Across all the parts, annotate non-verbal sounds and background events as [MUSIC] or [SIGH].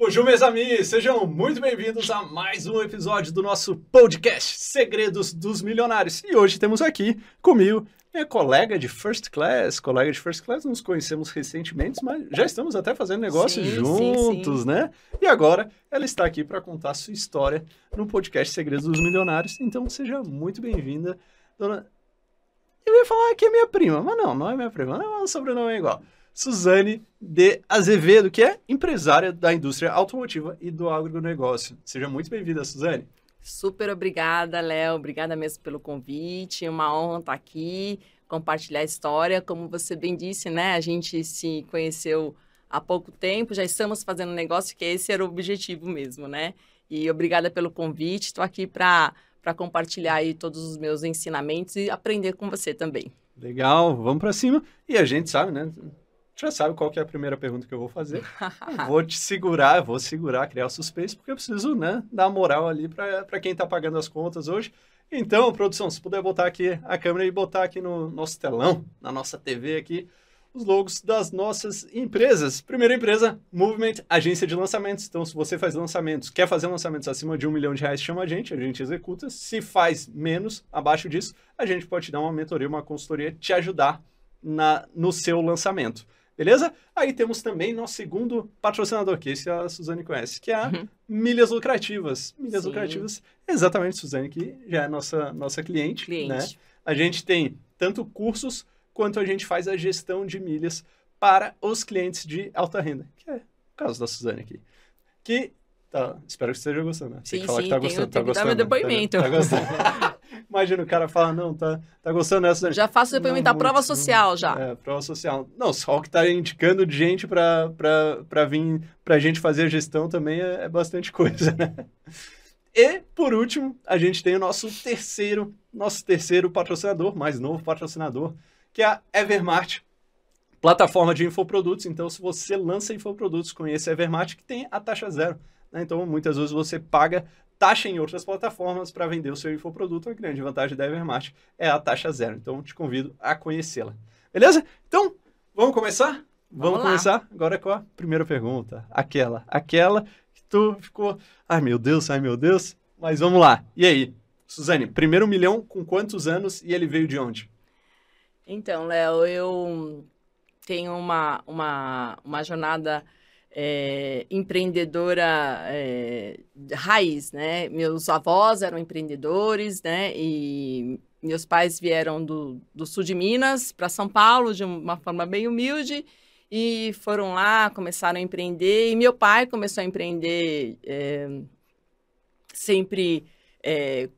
Bonjour, meus amigos! Sejam muito bem-vindos a mais um episódio do nosso podcast Segredos dos Milionários. E hoje temos aqui comigo minha colega de First Class. Colega de First Class, nos conhecemos recentemente, mas já estamos até fazendo negócios Sim, juntos, sim, sim. né? E agora ela está aqui para contar a sua história no podcast Segredos dos Milionários. Então seja muito bem-vinda, dona. Eu ia falar que é minha prima, mas não, não é minha prima, não, o sobrenome é igual. Suzane de Azevedo, que é empresária da indústria automotiva e do agronegócio. Seja muito bem-vinda, Suzane. Super obrigada, Léo. Obrigada mesmo pelo convite. Uma honra estar aqui, compartilhar a história. Como você bem disse, né? A gente se conheceu há pouco tempo, já estamos fazendo negócio, que esse era o objetivo mesmo, né? E obrigada pelo convite. Estou aqui para para compartilhar aí todos os meus ensinamentos e aprender com você também. Legal, vamos para cima. E a gente sabe, né? Já sabe qual que é a primeira pergunta que eu vou fazer. [LAUGHS] Eu vou te segurar, vou segurar, criar o suspense, porque eu preciso, né, dar moral ali para quem está pagando as contas hoje. Então, produção, se puder botar aqui a câmera e botar aqui no nosso telão, na nossa TV aqui, os logos das nossas empresas. Primeira empresa, Movement, agência de lançamentos. Então, se você faz lançamentos, quer fazer lançamentos acima de um milhão de reais, chama a gente, a gente executa. Se faz menos, abaixo disso, a gente pode te dar uma mentoria, uma consultoria, te ajudar na, no seu lançamento. Beleza? Aí temos também nosso segundo patrocinador, que esse a Suzane conhece, que é a Uhum. Milhas Lucrativas. Milhas Sim. Lucrativas, exatamente, Suzane, que já é nossa, nossa cliente. Cliente. Né? A gente tem tanto cursos quanto a gente faz a gestão de milhas para os clientes de alta renda, que é o caso da Suzane aqui. Que, tá, espero que você esteja gostando. Né? Tem Sim, que falar sim, que tá gostando, tá gostando. né? Tá, tá gostando. Imagina o cara fala, não, tá, tá gostando dessa? Já faço depoimento da prova social já. É, prova social. Não, só o que tá indicando de gente pra, pra, pra vir pra gente fazer a gestão também é, é bastante [LAUGHS] coisa, né? E, por último, a gente tem o nosso terceiro, nosso terceiro patrocinador, mais novo patrocinador, que é a Evermart, plataforma de infoprodutos. Então, se você lança infoprodutos com esse Evermart, que tem a taxa zero. né? Então, muitas vezes você paga taxa em outras plataformas para vender o seu infoproduto. A grande vantagem da Evermart é a taxa zero. Então, te convido a conhecê-la. Beleza? Então, vamos começar? Vamos, Vamos começar agora com a primeira pergunta. Aquela, aquela que tu ficou, ai meu Deus, ai meu Deus. Mas vamos lá. E aí, Suzane, primeiro milhão com quantos anos e ele veio de onde? Então, Léo, eu tenho uma, uma, uma jornada é, empreendedora é, raiz, né? Meus avós eram empreendedores, né? E meus pais vieram do, do sul de Minas para São Paulo de uma forma bem humilde e foram lá, começaram a empreender. E meu pai começou a empreender é, sempre é,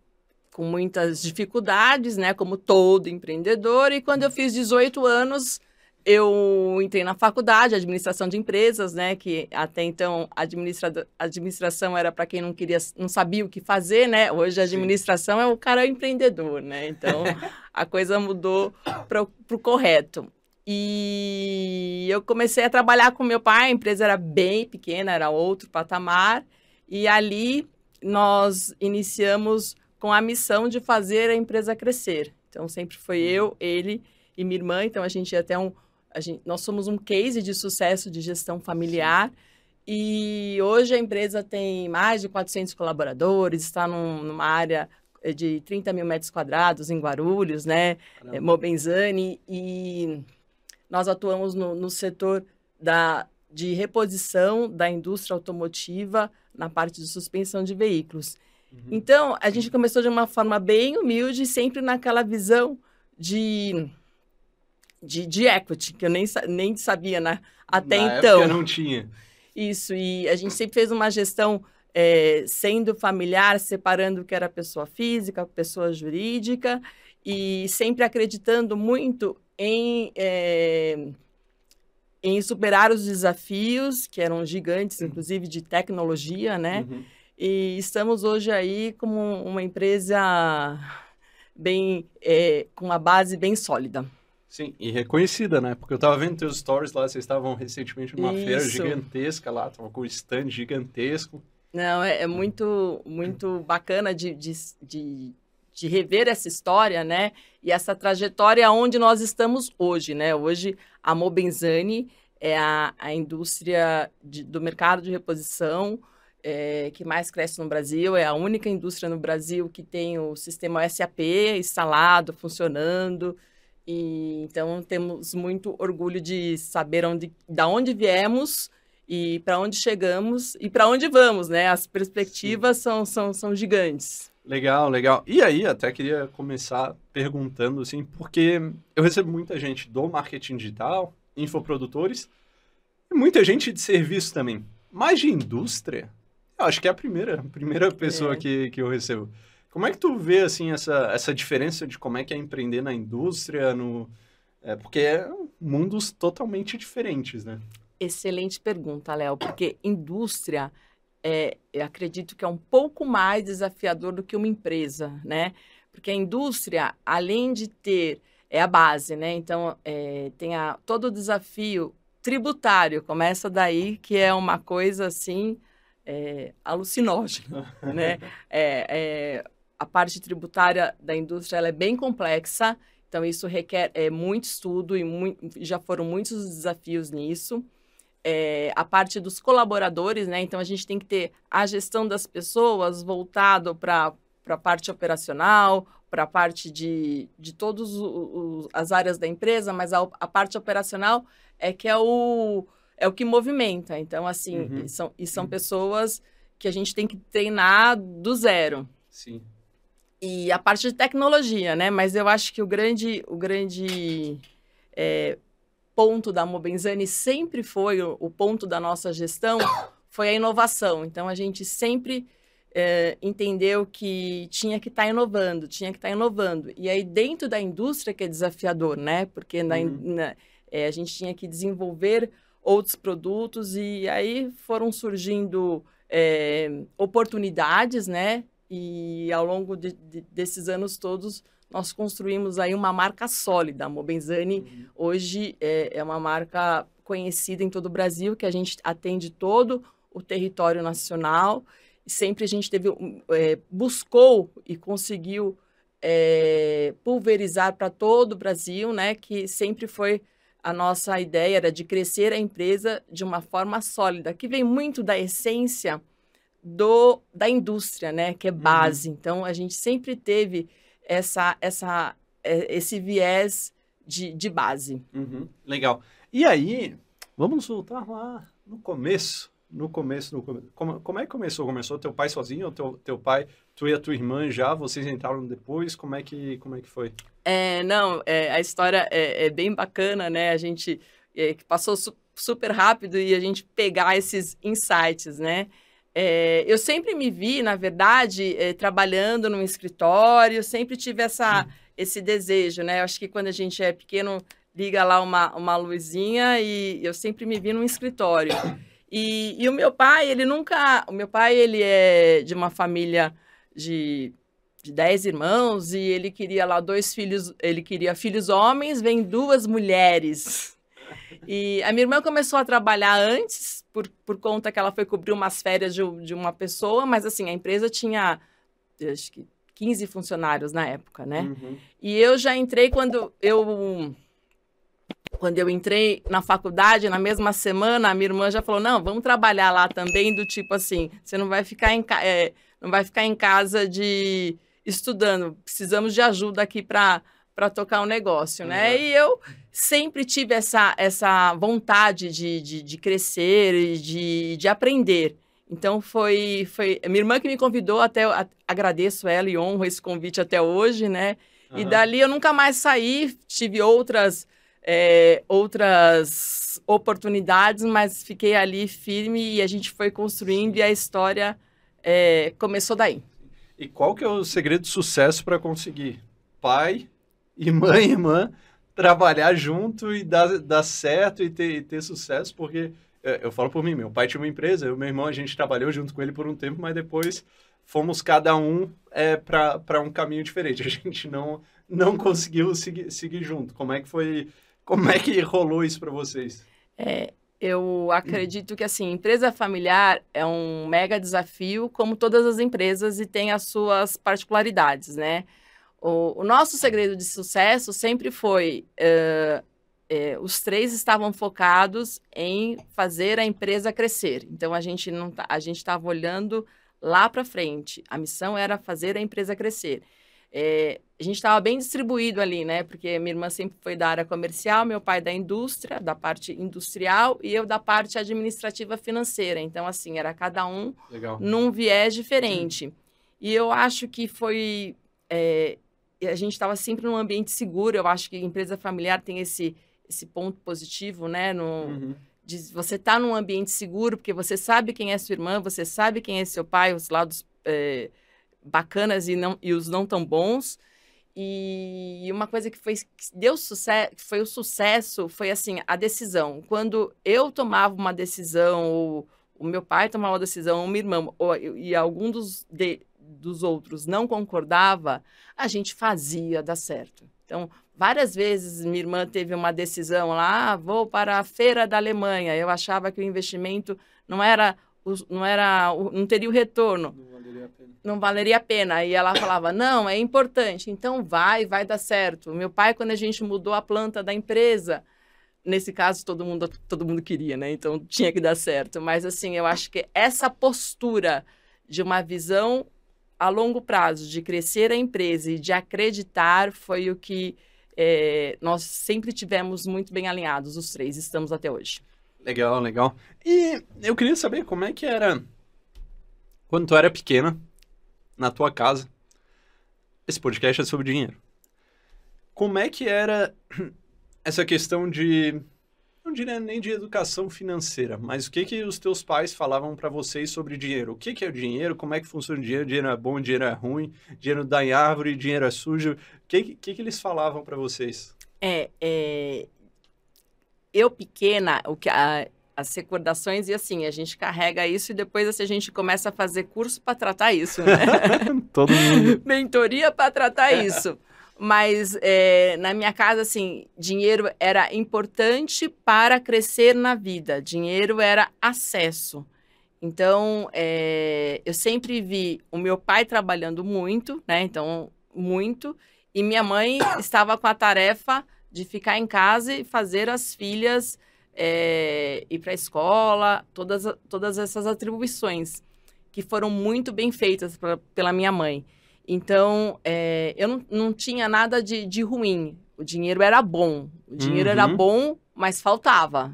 com muitas dificuldades, né, como todo empreendedor. E quando eu fiz 18 anos, eu entrei na faculdade, administração de empresas, né, que até então administra administração era para quem não queria, não sabia o que fazer, né? Hoje a Sim. administração é o cara empreendedor, né? Então [LAUGHS] a coisa mudou para o correto. E eu comecei a trabalhar com meu pai, a empresa era bem pequena, era outro patamar, e ali nós iniciamos com a missão de fazer a empresa crescer. Então sempre foi eu, ele e minha irmã, então a gente é até um gente, nós somos um case de sucesso de gestão familiar e hoje a empresa tem mais de 400 colaboradores, está num- numa área eh, de 30 mil metros quadrados em Guarulhos, né? é, Mobenzani, e nós atuamos no, no setor da, de reposição da indústria automotiva na parte de suspensão de veículos. Uhum. Então, a gente começou de uma forma bem humilde, sempre naquela visão de, de, de equity, que eu nem, nem sabia na, até Na então. época não tinha. Isso, e a gente sempre fez uma gestão eh, sendo familiar, separando o que era pessoa física, pessoa jurídica, e sempre acreditando muito em, eh, em superar os desafios, que eram gigantes, inclusive de tecnologia, né? Uhum. E estamos hoje aí como uma empresa bem eh, com uma base bem sólida. Sim, e reconhecida, né? Porque eu tava vendo teus stories lá, vocês estavam recentemente numa feira Isso. gigantesca lá, tava com um stand gigantesco. Não, é, é muito, muito bacana de, de, de, de rever essa história, né? E essa trajetória onde nós estamos hoje, né? Hoje, a Mobenzani é a, a indústria de, do mercado de reposição é, que mais cresce no Brasil. É a única indústria no Brasil que tem o sistema SAP instalado, funcionando. E então temos muito orgulho de saber onde, da onde viemos e para onde chegamos e para onde vamos, né? As perspectivas são, são, são gigantes. Legal, legal. E aí, até queria começar perguntando, assim, porque eu recebo muita gente do marketing digital, infoprodutores, e muita gente de serviço também. Mas de indústria, eu acho que é a primeira, a primeira pessoa é. que, que eu recebo. Como é que tu vê, assim, essa, essa diferença de como é que é empreender na indústria, no... É, porque é mundos totalmente diferentes, né? Excelente pergunta, Léo, porque indústria é, eu acredito que é um pouco mais desafiador do que uma empresa, né? Porque a indústria, além de ter, é a base, né? Então, é, tem a, todo o desafio tributário, começa daí, que é uma coisa, assim, é, alucinógena, [LAUGHS] né? É, é, a parte tributária da indústria, é bem complexa, então isso requer é, muito estudo e muito, já foram muitos desafios nisso é, a parte dos colaboradores, né? Então a gente tem que ter a gestão das pessoas voltado para a parte operacional, para a parte de, de todas as áreas da empresa, mas a, a, parte operacional é que é o, é o que movimenta. Então, assim, uhum. e são, e são uhum. pessoas que a gente tem que treinar do zero. Sim. E a parte de tecnologia, né? Mas eu acho que o grande, o grande é, ponto da Mobenzani sempre foi o, o, ponto da nossa gestão foi a inovação. Então a gente sempre é, entendeu que tinha que estar tá inovando, tinha que estar tá inovando. E aí dentro da indústria que é desafiador, né? Porque na, uhum. na, é, a gente tinha que desenvolver outros produtos e aí foram surgindo é, oportunidades, né? E ao longo de, de, desses anos todos nós construímos aí uma marca sólida. A Mobenzani uhum. hoje é, é, uma marca conhecida em todo o Brasil, que a gente atende todo o território nacional. Sempre a gente teve, é, buscou e conseguiu é, pulverizar para todo o Brasil, né? Que sempre foi a nossa ideia era de crescer a empresa de uma forma sólida, que vem muito da essência do, da indústria, né? Que é uhum. base. Uhum. Então a gente sempre teve essa, essa, é, esse viés de, de base. Uhum, legal. E aí, vamos voltar lá no começo. No começo, no começo. Como, como é que começou? Começou teu pai sozinho ou teu, teu pai, tu e a tua irmã já? Vocês entraram depois? Como é que, como é que foi? É, não, é, a história é, é, bem bacana, né? A gente é, passou su super rápido e a gente pegar esses insights, né? É, eu sempre me vi, na verdade, é, trabalhando num escritório, sempre tive essa, esse desejo, né? Eu acho que quando a gente é pequeno, liga lá uma, uma luzinha e eu sempre me vi num escritório. E, e o meu pai, ele nunca... O meu pai, ele é de uma família de, de dez irmãos e ele queria lá dois filhos, ele queria filhos homens, vem duas mulheres. E a minha irmã começou a trabalhar antes, por, por conta que ela foi cobrir umas férias de, de uma pessoa, mas assim, a empresa tinha, acho que 15 funcionários na época, né? Uhum. E eu já entrei quando eu quando eu entrei na faculdade, na mesma semana, a minha irmã já falou: "Não, vamos trabalhar lá também do tipo assim, você não vai ficar em é, não vai ficar em casa de estudando, precisamos de ajuda aqui para para tocar um negócio, né? Uhum. E eu sempre tive essa, essa vontade de, de, de crescer e de, de aprender. Então foi, foi minha irmã que me convidou, até a, agradeço ela e honro esse convite até hoje, né? Uhum. E dali eu nunca mais saí, tive outras, é, outras oportunidades, mas fiquei ali firme e a gente foi construindo e a história é, começou daí. E qual que é o segredo de sucesso para conseguir? Pai, irmã e irmã trabalhar junto e dar, dar certo e ter, e ter sucesso, porque eu, eu falo por mim, meu pai tinha uma empresa, eu e meu irmão, a gente trabalhou junto com ele por um tempo, mas depois fomos cada um é, para um caminho diferente. A gente não, não conseguiu seguir, seguir junto. Como é que foi, como é que rolou isso para vocês? É, eu acredito que, assim, empresa familiar é um mega desafio, como todas as empresas, e tem as suas particularidades, né? O, o nosso segredo de sucesso sempre foi uh, é, os três estavam focados em fazer a empresa crescer. Então a gente não tá, a gente estava olhando lá para frente. A missão era fazer a empresa crescer. É, a gente estava bem distribuído ali, né? Porque minha irmã sempre foi da área comercial, meu pai da indústria, da parte industrial, e eu da parte administrativa financeira. Então, assim, era cada um Legal. num viés diferente. E eu acho que foi. É, a gente estava sempre num ambiente seguro. Eu acho que empresa familiar tem esse, esse ponto positivo, né? No, Uhum. de você estar num ambiente seguro, porque você sabe quem é sua irmã, você sabe quem é seu pai, os lados é, bacanas e, não, e os não tão bons. E uma coisa que foi que deu sucesso, foi o sucesso, foi assim, a decisão. Quando eu tomava uma decisão, ou o meu pai tomava uma decisão, ou minha irmã, ou, e algum dos, de, dos outros não concordava, a gente fazia dar certo. Então, várias vezes minha irmã teve uma decisão lá, ah, vou para a feira da Alemanha. Eu achava que o investimento não era, não era, não teria o retorno Não valeria a pena. não valeria a pena. E ela falava, não, é importante, então vai, vai dar certo. Meu pai, quando a gente mudou a planta da empresa, nesse caso todo mundo, todo mundo queria, né? Então tinha que dar certo. Mas assim, eu acho que essa postura de uma visão a longo prazo, de crescer a empresa e de acreditar, foi o que é, nós sempre tivemos muito bem alinhados, os três, estamos até hoje. Legal, legal. E eu queria saber como é que era quando tu era pequena, na tua casa. Esse podcast é sobre dinheiro. Como é que era [CLEARS THROAT] essa questão de não diria nem de educação financeira, mas o que que os teus pais falavam para vocês sobre dinheiro? O que que é o dinheiro? Como é que funciona o dinheiro? Dinheiro é bom, dinheiro é ruim, dinheiro dá em árvore, dinheiro é sujo. O que que, que eles falavam para vocês? É, é, eu pequena, o que a, as recordações e assim, a gente carrega isso e depois assim, a gente começa a fazer curso para tratar isso, né? [LAUGHS] Todo mundo. [LAUGHS] Mentoria para tratar isso. Mas é, na minha casa, assim, dinheiro era importante para crescer na vida. Dinheiro era acesso. Então, é, eu sempre vi o meu pai trabalhando muito, né? Então, muito. E minha mãe estava com a tarefa de ficar em casa e fazer as filhas é, ir para a escola, todas, todas essas atribuições que foram muito bem feitas pra, pela minha mãe. Então, é, eu não, não tinha nada de, de ruim. O dinheiro era bom. O dinheiro era Uhum. bom, mas faltava.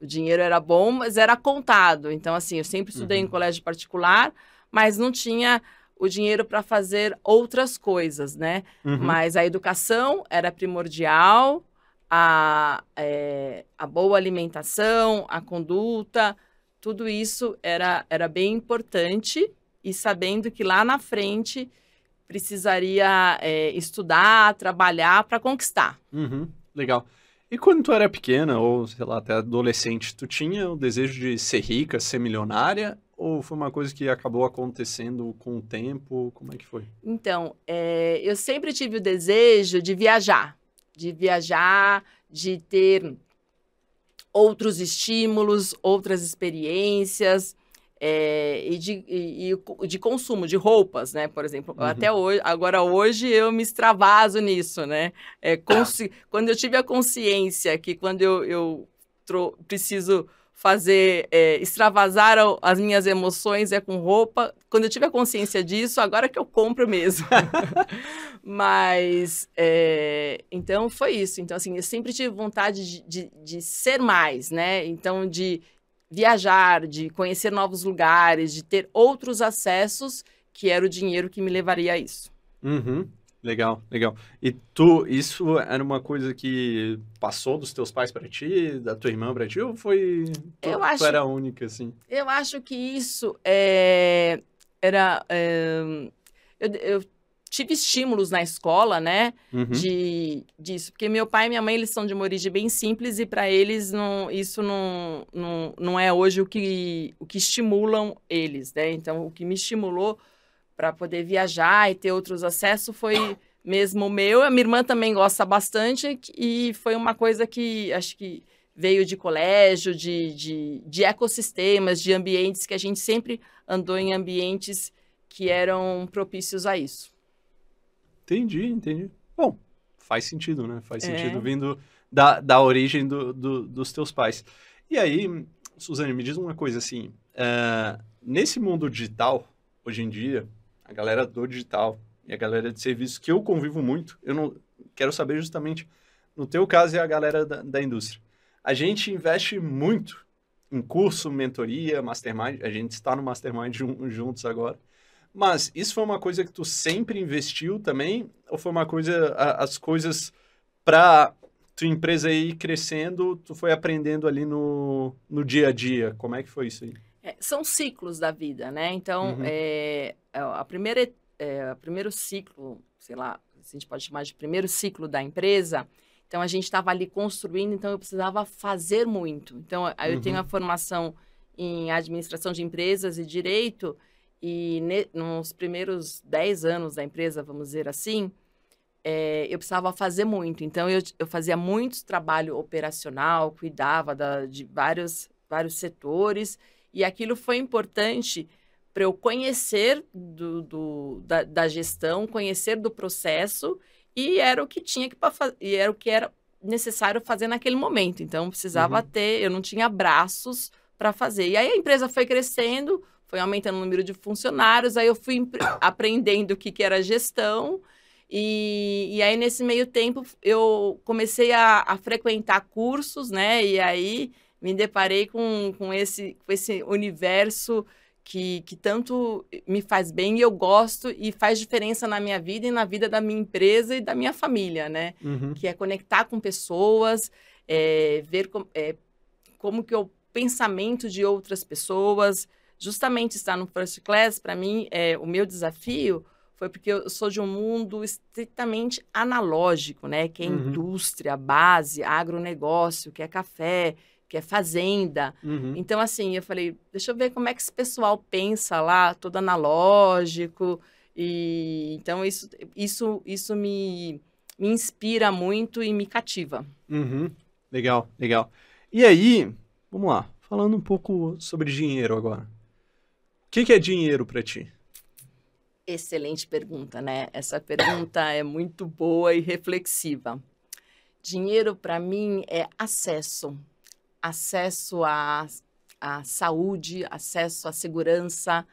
O dinheiro era bom, mas era contado. Então, assim, eu sempre estudei em Uhum. colégio particular, mas não tinha o dinheiro para fazer outras coisas, né? Uhum. Mas a educação era primordial, a, é, a boa alimentação, a conduta, tudo isso era, era bem importante e sabendo que lá na frente precisaria é, estudar, trabalhar para conquistar. Uhum, legal. E quando tu era pequena, ou sei lá, até adolescente, tu tinha o desejo de ser rica, ser milionária? Ou foi uma coisa que acabou acontecendo com o tempo? Como é que foi? Então, é, eu sempre tive o desejo de viajar, de viajar, de ter outros estímulos, outras experiências. É, e, de, e- e de consumo de roupas, né? Por exemplo, Uhum. até hoje, agora hoje eu me extravaso nisso, né? É, consci- quando eu tive a consciência que quando eu, eu tro- preciso fazer é, extravasar as minhas emoções é com roupa. Quando eu tive a consciência disso, agora que eu compro mesmo. [LAUGHS] Mas é, então foi isso. Então assim, eu sempre tive vontade de, de, de ser mais, né? Então de viajar, de conhecer novos lugares, de ter outros acessos, que era o dinheiro que me levaria a isso. Uhum, legal, legal. E tu, isso era uma coisa que passou dos teus pais para ti, da tua irmã para ti, ou foi... Tu, Eu tu acho- era a única, assim? Eu acho que isso é, era. é, eu, eu tive estímulos na escola, né? Uhum, De, disso. Porque meu pai e minha mãe, eles são de uma origem bem simples e para eles não, isso não, não, não é hoje o que, o que estimulam eles, né? Então, o que me estimulou para poder viajar e ter outros acessos foi mesmo o meu. A minha irmã também gosta bastante e foi uma coisa que acho que veio de colégio, de, de, de ecossistemas, de ambientes que a gente sempre andou em ambientes que eram propícios a isso. Entendi, entendi. Bom, faz sentido, né? Faz é. sentido vindo da, da origem do, do, dos teus pais. E aí, Suzane, me diz uma coisa assim, uh, nesse mundo digital, hoje em dia, a galera do digital e a galera de serviços que eu convivo muito, eu não quero saber justamente, no teu caso, é a galera da, da indústria. A gente investe muito em curso, mentoria, mastermind, a gente está no mastermind juntos agora, mas isso foi uma coisa que tu sempre investiu também? Ou foi uma coisa, as coisas para tua empresa ir crescendo, tu foi aprendendo ali no, no dia a dia? Como é que foi isso aí? É, são ciclos da vida, né? Então, uhum. é, é a primeira, é, o primeiro ciclo, sei lá, a gente pode chamar de primeiro ciclo da empresa, então a gente estava ali construindo, então eu precisava fazer muito. Então, eu uhum. tenho a formação em administração de empresas e direito, e ne, nos primeiros 10 anos da empresa, vamos dizer assim, é, eu precisava fazer muito. Então, eu, eu fazia muito trabalho operacional, cuidava da, de vários, vários setores, e aquilo foi importante para eu conhecer do, do da, da, gestão, conhecer do processo, e era o que tinha que e era o que era necessário fazer naquele momento. Então, precisava uhum. ter, eu não tinha braços para fazer. E aí a empresa foi crescendo, foi aumentando o número de funcionários, aí eu fui aprendendo o que, que era gestão, e, e aí nesse meio tempo eu comecei a, a frequentar cursos, né? E aí me deparei com, com, esse, com esse universo que, que tanto me faz bem e eu gosto e faz diferença na minha vida e na vida da minha empresa e da minha família, né? Uhum. Que é conectar com pessoas, é, ver com, é, como que é o pensamento de outras pessoas, justamente estar no First Class, para mim, é, o meu desafio foi porque eu sou de um mundo estritamente analógico, né? Que é uhum. indústria, base, agronegócio, que é café, que é fazenda. Uhum. Então, assim, eu falei, deixa eu ver como é que esse pessoal pensa lá, todo analógico. E então isso, isso, isso me, me inspira muito e me cativa. Uhum. Legal, legal. E aí, vamos lá, falando um pouco sobre dinheiro agora. O que, que é dinheiro para ti? Excelente pergunta, né? Essa pergunta é muito boa e reflexiva. Dinheiro para mim é acesso, acesso à, à saúde, acesso à segurança,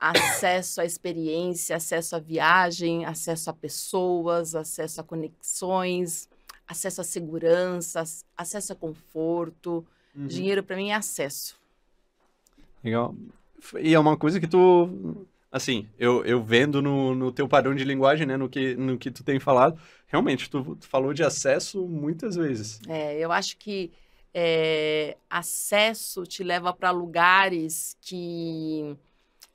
acesso à experiência, acesso à viagem, acesso a pessoas, acesso a conexões, acesso à segurança, acesso a conforto. Uhum. Dinheiro para mim é acesso. Legal. E é uma coisa que tu, assim, eu, eu vendo no, no teu padrão de linguagem, né, no que, no que tu tem falado, realmente, tu, tu falou de acesso muitas vezes. É, eu acho que é, acesso te leva para lugares que,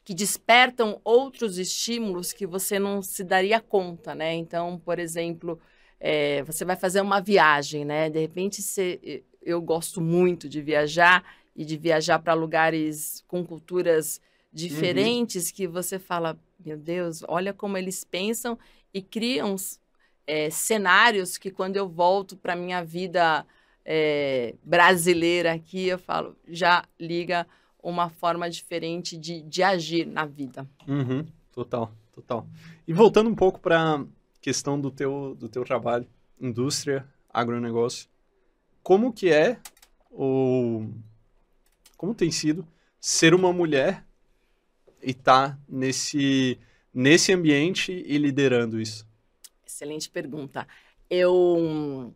que despertam outros estímulos que você não se daria conta, né? Então, por exemplo, é, você vai fazer uma viagem, né? De repente, você, eu gosto muito de viajar e de viajar para lugares com culturas diferentes uhum. que você fala, meu Deus, olha como eles pensam e criam é, cenários que quando eu volto para minha vida é, brasileira aqui, eu falo, já liga uma forma diferente de, de agir na vida. Uhum. Total, total. E voltando um pouco para a questão do teu, do teu trabalho, indústria, agronegócio, como que é ou como tem sido ser uma mulher e estar tá nesse, nesse ambiente e liderando isso? Excelente pergunta. Eu,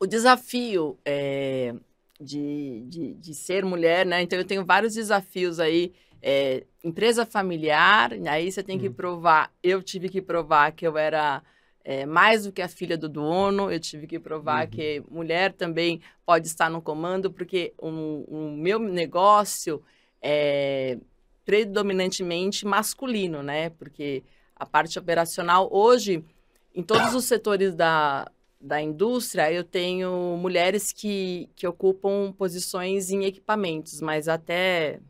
o desafio é, de, de, de, ser mulher, né? Então eu tenho vários desafios aí. É, empresa familiar, aí você tem que uhum. provar. Eu tive que provar que eu era é, mais do que a filha do dono, eu tive que provar uhum. que mulher também pode estar no comando, porque o, meu negócio é predominantemente masculino, né? Porque a parte operacional, hoje, em todos os setores da, da indústria, eu tenho mulheres que, que ocupam posições em equipamentos, mas até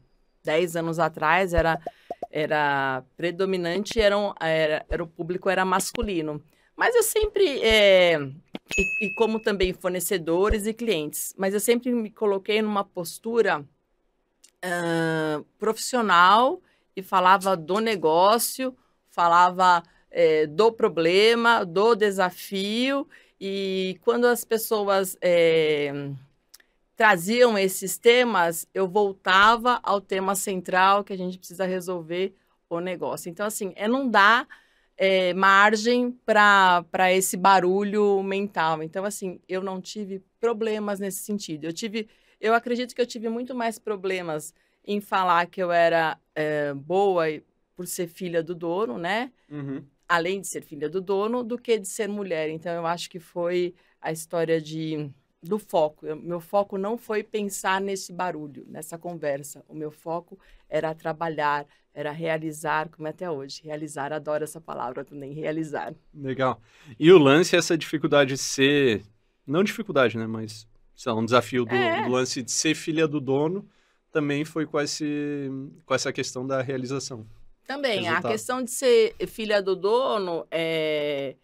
10 anos atrás era, era predominante, era, era, era o público era masculino. Mas eu sempre, é, e, e, como também fornecedores e clientes, mas eu sempre me coloquei numa postura uh, profissional e falava do negócio, falava é, do problema, do desafio, e quando as pessoas é, traziam esses temas, eu voltava ao tema central que a gente precisa resolver o negócio. Então, assim, é não dar é, margem para esse barulho mental. Então, assim, eu não tive problemas nesse sentido. Eu tive, eu acredito que eu tive muito mais problemas em falar que eu era é, boa por ser filha do dono, né? Uhum. Além de ser filha do dono, do que de ser mulher. Então, eu acho que foi a história de do foco. Eu, meu foco não foi pensar nesse barulho, nessa conversa. O meu foco era trabalhar, era realizar, como é até hoje. Realizar, adoro essa palavra também, realizar. Legal. E o lance é essa dificuldade de ser, não dificuldade, né, mas sei lá, um desafio do, é. do lance de ser filha do dono também foi com, esse, com essa questão da realização. Também, Resultado. a questão de ser filha do dono é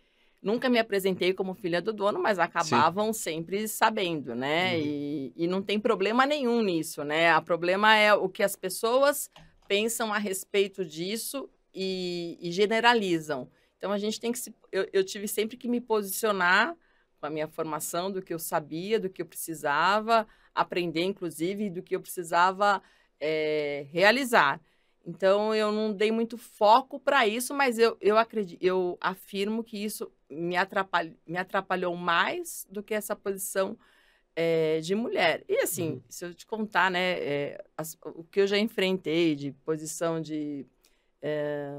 Nunca me apresentei como filha do dono, mas acabavam Sim. sempre sabendo, né? Uhum. E, e não tem problema nenhum nisso, né? O problema é o que as pessoas pensam a respeito disso e, e generalizam. Então a gente tem que se. Eu, eu tive sempre que me posicionar com a minha formação do que eu sabia, do que eu precisava aprender, inclusive, do que eu precisava é, realizar. Então eu não dei muito foco para isso, mas eu, eu acredito, eu afirmo que isso me, atrapalh, me atrapalhou mais do que essa posição é, de mulher. E assim, uhum. se eu te contar, né, é, as, o que eu já enfrentei de posição de é,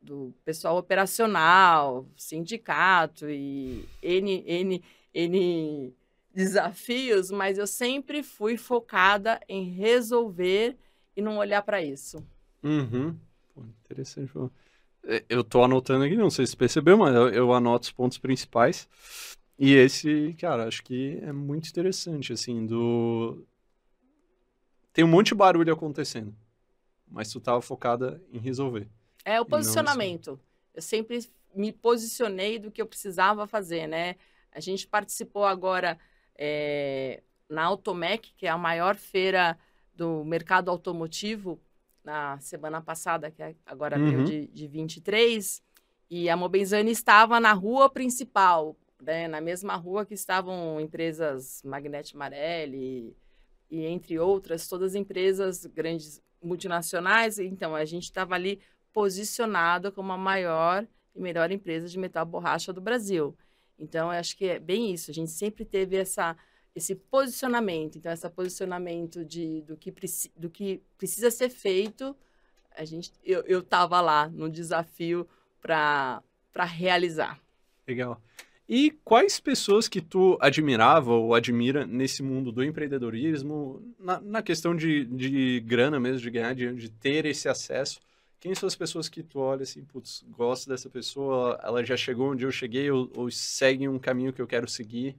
do pessoal operacional, sindicato e N, N, N desafios, mas eu sempre fui focada em resolver e não olhar para isso. Uhum. Pô, interessante. É, eu tô anotando aqui, não sei se você percebeu, mas eu, eu, anoto os pontos principais. E esse, cara, acho que é muito interessante, assim, do... Tem um monte de barulho acontecendo, mas tu tava focada em resolver. É o posicionamento. Eu sempre me posicionei do que eu precisava fazer, né? A gente participou agora é, na Automec, que é a maior feira do mercado automotivo na semana passada, que é agora uhum. de, de 23, e a Mobenzani estava na rua principal, né, na mesma rua que estavam empresas Magnete Marelli e, entre outras, todas empresas grandes multinacionais. Então, a gente estava ali posicionado como a maior e melhor empresa de metal borracha do Brasil. Então, eu acho que é bem isso. A gente sempre teve essa esse posicionamento. Então, esse posicionamento de, do, que, do que precisa ser feito, a gente, eu estava lá no desafio para realizar. Legal. E quais pessoas que tu admirava ou admira nesse mundo do empreendedorismo, na, na questão de, de grana mesmo, de ganhar dinheiro, de ter esse acesso? Quem são as pessoas que tu olha assim, putz, gosto dessa pessoa, ela já chegou onde eu cheguei ou, ou segue um caminho que eu quero seguir?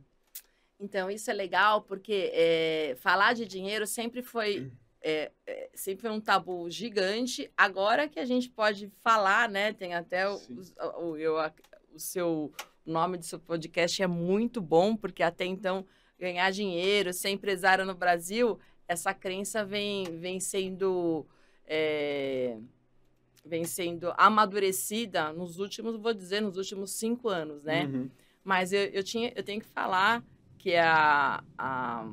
Então, isso é legal porque é, falar de dinheiro sempre foi é, é, sempre um tabu gigante. Agora que a gente pode falar, né? Tem até o, o, eu, o seu nome do seu podcast é muito bom, porque até então ganhar dinheiro, ser empresário no Brasil, essa crença vem, vem sendo. É, vem sendo amadurecida nos últimos, vou dizer, nos últimos cinco anos, né? Uhum. Mas eu, eu, tinha, eu tenho que falar que a, a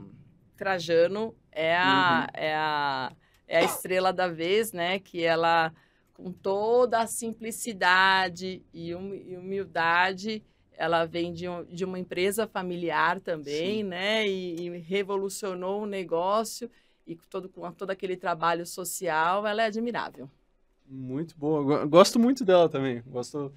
Trajano é a, uhum. é, a, é a estrela da vez, né? Que ela, com toda a simplicidade e humildade, ela vem de, um, de uma empresa familiar também, Sim. né? E, e, revolucionou o negócio e todo, com todo aquele trabalho social, ela é admirável. Muito boa. Gosto muito dela também. Gosto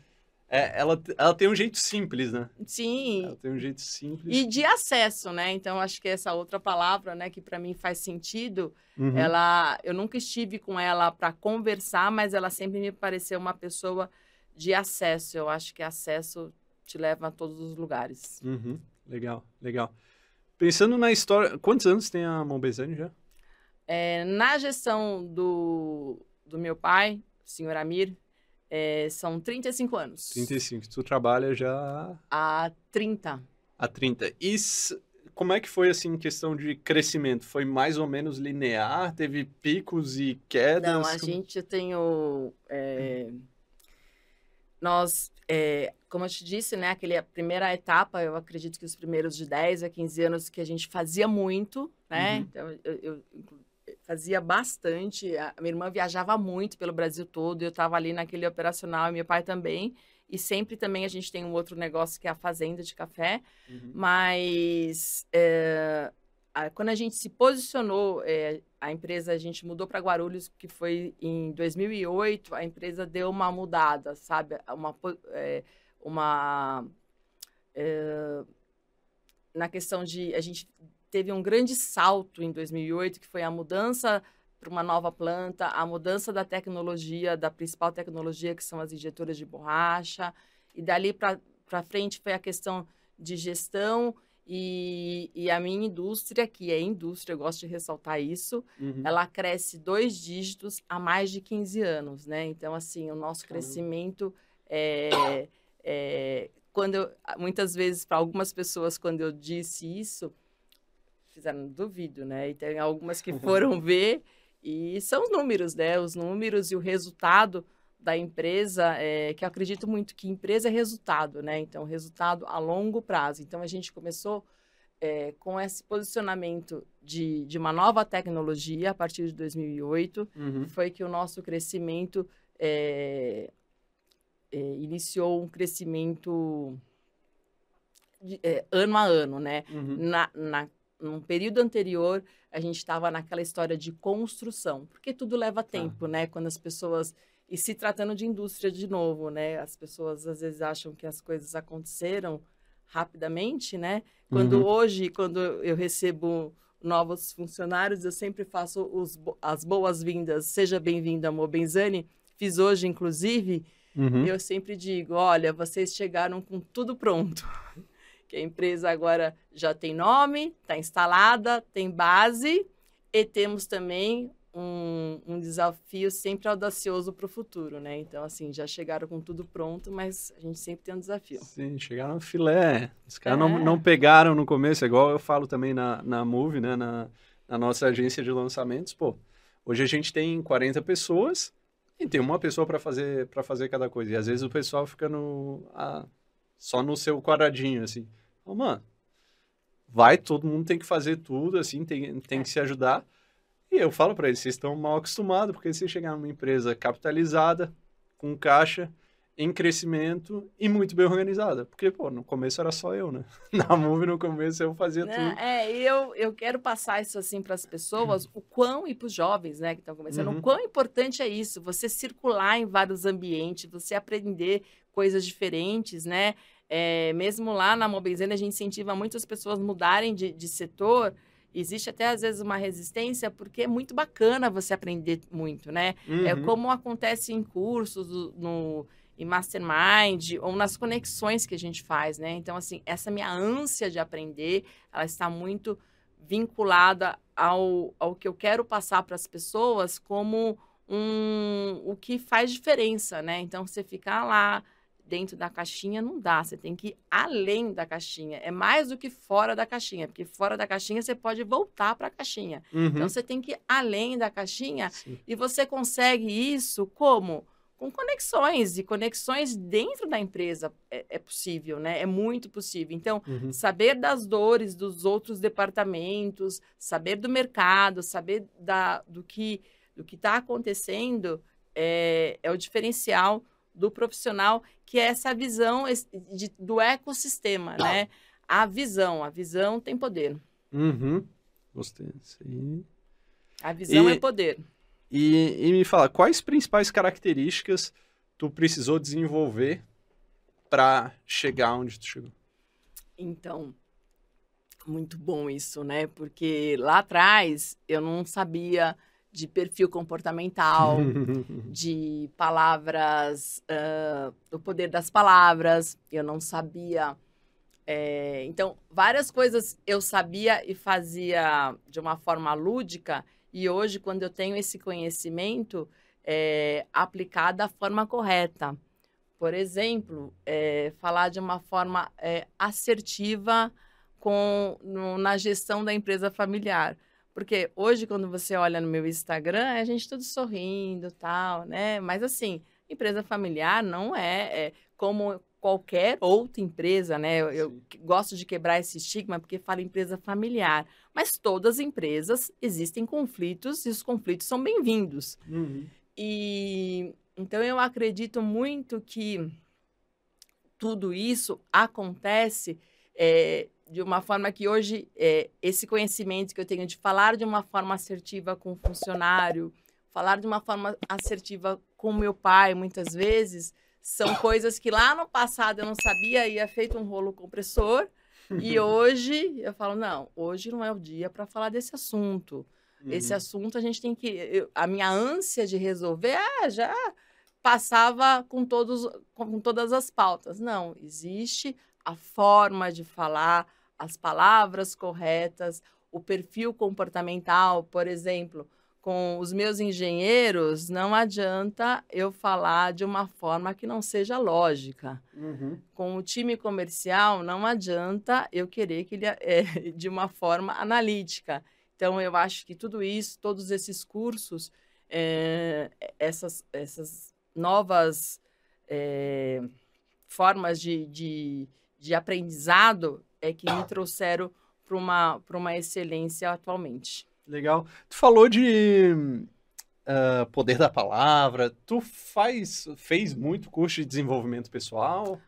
é, ela, ela tem um jeito simples, né? Sim. Ela tem um jeito simples. E de acesso, né? Então, acho que essa outra palavra, né, que para mim faz sentido, uhum. ela, eu nunca estive com ela para conversar, mas ela sempre me pareceu uma pessoa de acesso. Eu acho que acesso te leva a todos os lugares. Uhum. Legal, legal. Pensando na história, quantos anos tem a Mombezani já? É, na gestão do, do meu pai, o senhor Amir, é, são 35 anos. 35. Tu trabalha já... Há 30. Há 30. E como é que foi, assim, em questão de crescimento? Foi mais ou menos linear? Teve picos e quedas? Não, a como... gente tem o... É... Nós... é, como eu te disse, né, aquele, a primeira etapa, eu acredito que os primeiros de 10 a 15 anos que a gente fazia muito, né? Uhum. Então, eu, eu, fazia bastante. A minha irmã viajava muito pelo Brasil todo, eu estava ali naquele operacional, e meu pai também. E sempre também a gente tem um outro negócio que é a fazenda de café. Uhum. Mas é, a, quando a gente se posicionou, é, a empresa, a gente mudou para Guarulhos, que foi em 2008, a empresa deu uma mudada, sabe? Uma. É, uma na questão de. A gente teve um grande salto em 2008, que foi a mudança para uma nova planta, a mudança da tecnologia, da principal tecnologia, que são as injetoras de borracha. E dali para frente foi a questão de gestão e, e, a minha indústria, que é indústria, eu gosto de ressaltar isso, uhum. ela cresce dois dígitos há mais de 15 anos, né? Então, assim, o nosso Caramba. crescimento é, é, quando eu, muitas vezes para algumas pessoas quando eu disse isso fizeram duvido, né? E tem algumas que [LAUGHS] foram ver e são os números, né? Os números e o resultado da empresa, é, que eu acredito muito que empresa é resultado, né? Então, resultado a longo prazo. Então, a gente começou é, com esse posicionamento de, de uma nova tecnologia a partir de 2008, uhum. foi que o nosso crescimento é, iniciou um crescimento de, ano a ano, né? Uhum. Na, na, num período anterior, a gente estava naquela história de construção, porque tudo leva tá. tempo, né? Quando as pessoas e se tratando de indústria de novo, né? As pessoas às vezes acham que as coisas aconteceram rapidamente, né? Quando uhum. hoje, quando eu recebo novos funcionários, eu sempre faço os, as boas-vindas. Seja bem-vindo, amor Benzani. Fiz hoje, inclusive. Uhum. Eu sempre digo: olha, vocês chegaram com tudo pronto. [LAUGHS] que a empresa agora já tem nome, está instalada, tem base e temos também um, um desafio sempre audacioso para o futuro, né? Então, assim, já chegaram com tudo pronto, mas a gente sempre tem um desafio. Sim, chegaram no filé. Os caras é. não, não pegaram no começo, é igual eu falo também na, na Move, né? Na, na nossa agência de lançamentos, pô. Hoje a gente tem 40 pessoas e tem uma pessoa para fazer para fazer cada coisa. E às vezes o pessoal fica no a, só no seu quadradinho assim. Oh, mano, vai, todo mundo tem que fazer tudo assim, tem, tem é. que se ajudar. E eu falo para eles, vocês estão mal acostumados, porque se chegar numa empresa capitalizada, com caixa, em crescimento e muito bem organizada. Porque, pô, no começo era só eu, né? [LAUGHS] Na Move, no começo, eu fazia né? tudo. É, e eu, eu quero passar isso, assim, para as pessoas, o quão, e para os jovens, né, que estão começando, uhum. o quão importante é isso, você circular em vários ambientes, você aprender coisas diferentes, né? É, mesmo lá na Mobilizando, a gente incentiva muitas pessoas mudarem de, de setor, existe até às vezes uma resistência porque é muito bacana você aprender muito, né? É uhum. É como acontece em cursos no em mastermind ou nas conexões que a gente faz, né? Então assim, essa minha ânsia de aprender, ela está muito vinculada ao, ao que eu quero passar para as pessoas como um o que faz diferença, né? Então você ficar lá dentro da caixinha não dá, você tem que ir além da caixinha. É mais do que fora da caixinha, porque fora da caixinha você pode voltar para a caixinha. Uhum. Então você tem que ir além da caixinha Sim. e você consegue isso como? Com conexões e conexões dentro da empresa é, é possível, né? É muito possível. Então, uhum. saber das dores dos outros departamentos, saber do mercado, saber da, do que do que está acontecendo é, é o diferencial do profissional, que é essa visão de, do ecossistema, né? A visão, a visão tem poder. Uhum. Gostei disso aí. A visão e, é poder. E, e me fala, quais principais características tu precisou desenvolver para chegar onde tu chegou? Então, muito bom isso, né? Porque lá atrás eu não sabia de perfil comportamental, [LAUGHS] de palavras, uh, o poder das palavras, eu não sabia. É, então, várias coisas eu sabia e fazia de uma forma lúdica, e hoje, quando eu tenho esse conhecimento, é, aplicar da forma correta. Por exemplo, é, falar de uma forma é, assertiva com, no, na gestão da empresa familiar. Porque hoje, quando você olha no meu Instagram, é a gente tudo sorrindo tal, né? Mas assim, empresa familiar não é, é como qualquer outra empresa, né? Eu, eu, gosto de quebrar esse estigma porque fala empresa familiar, mas todas as empresas existem conflitos e os conflitos são bem-vindos. Uhum. E então eu acredito muito que tudo isso acontece é, de uma forma que hoje é, esse conhecimento que eu tenho de falar de uma forma assertiva com o funcionário, falar de uma forma assertiva com meu pai, muitas vezes, são coisas que lá no passado eu não sabia, ia feito um rolo compressor, e [LAUGHS] hoje eu falo, não, hoje não é o dia para falar desse assunto. Uhum. Esse assunto a gente tem que. Eu, a minha ânsia de resolver, ah, já passava com, todos, com todas as pautas. Não, existe a forma de falar, as palavras corretas, o perfil comportamental, por exemplo com os meus engenheiros, não adianta eu falar de uma forma que não seja lógica. Uhum. Com o time comercial, não adianta eu querer que ele é [LAUGHS] de uma forma analítica. Então, eu acho que tudo isso, todos esses cursos, é, essas, essas novas é, formas de, de, de aprendizado é que me trouxeram para uma, uma excelência atualmente. Legal. Tu falou de uh, poder da palavra. Tu faz, fez muito curso de desenvolvimento pessoal?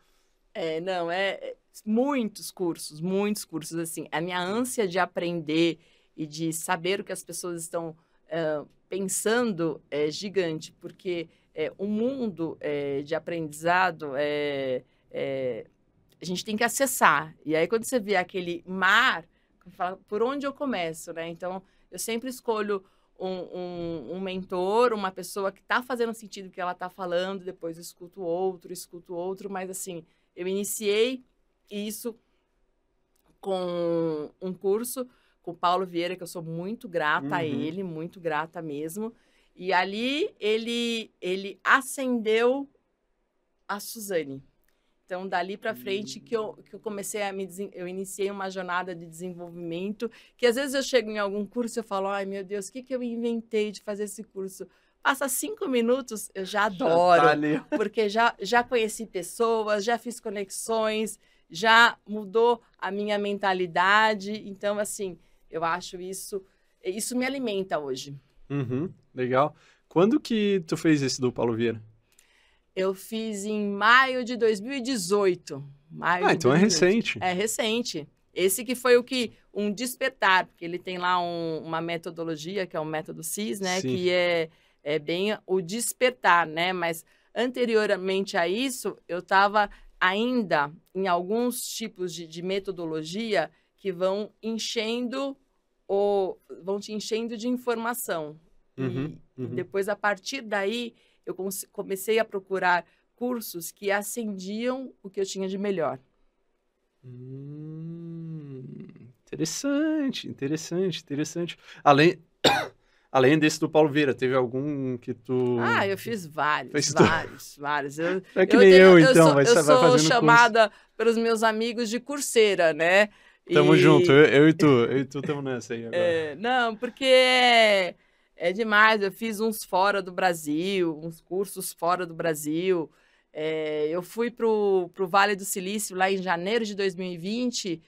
É, não, é, é muitos cursos, muitos cursos, assim. A minha ânsia de aprender e de saber o que as pessoas estão uh, pensando é gigante, porque é, o mundo é, de aprendizado é, é, a gente tem que acessar. E aí, quando você vê aquele mar, fala, por onde eu começo, né? Então, eu sempre escolho um, um, um mentor, uma pessoa que está fazendo sentido o que ela está falando, depois escuto outro, escuto outro, mas assim, eu iniciei isso com um curso com o Paulo Vieira, que eu sou muito grata uhum. a ele, muito grata mesmo. E ali ele, ele acendeu a Suzane. Então, dali para frente que eu, que eu comecei a me eu iniciei uma jornada de desenvolvimento, que às vezes eu chego em algum curso e falo, ai meu Deus, o que, que eu inventei de fazer esse curso? Passa cinco minutos, eu já adoro, [LAUGHS] já tá [LAUGHS] porque já, já conheci pessoas, já fiz conexões, já mudou a minha mentalidade. Então, assim, eu acho isso, isso me alimenta hoje. Uhum, legal. Quando que tu fez esse do Paulo Vieira? Eu fiz em maio de 2018. Maio ah, então 2018. é recente. É recente. Esse que foi o que um despertar, porque ele tem lá um, uma metodologia que é o método CIS, né, Sim. que é, é bem o despertar, né? Mas anteriormente a isso, eu estava ainda em alguns tipos de, de metodologia que vão enchendo ou vão te enchendo de informação. Uhum, e, uhum. e depois, a partir daí, eu comecei a procurar cursos que acendiam o que eu tinha de melhor. Hum, interessante, interessante, interessante. Além, [COUGHS] além desse do Paulo Vieira, teve algum que tu. Ah, eu fiz vários, Fez vários, tu... vários. Eu, [LAUGHS] é que eu nem tenho, eu, então, eu sou, vai, eu sou chamada curso. pelos meus amigos de curseira, né? Tamo e... junto, eu, eu, e tu, eu e tu estamos nessa aí [LAUGHS] agora. É, não, porque é demais. Eu fiz uns fora do Brasil, uns cursos fora do Brasil. É, eu fui para o Vale do Silício lá em janeiro de 2020.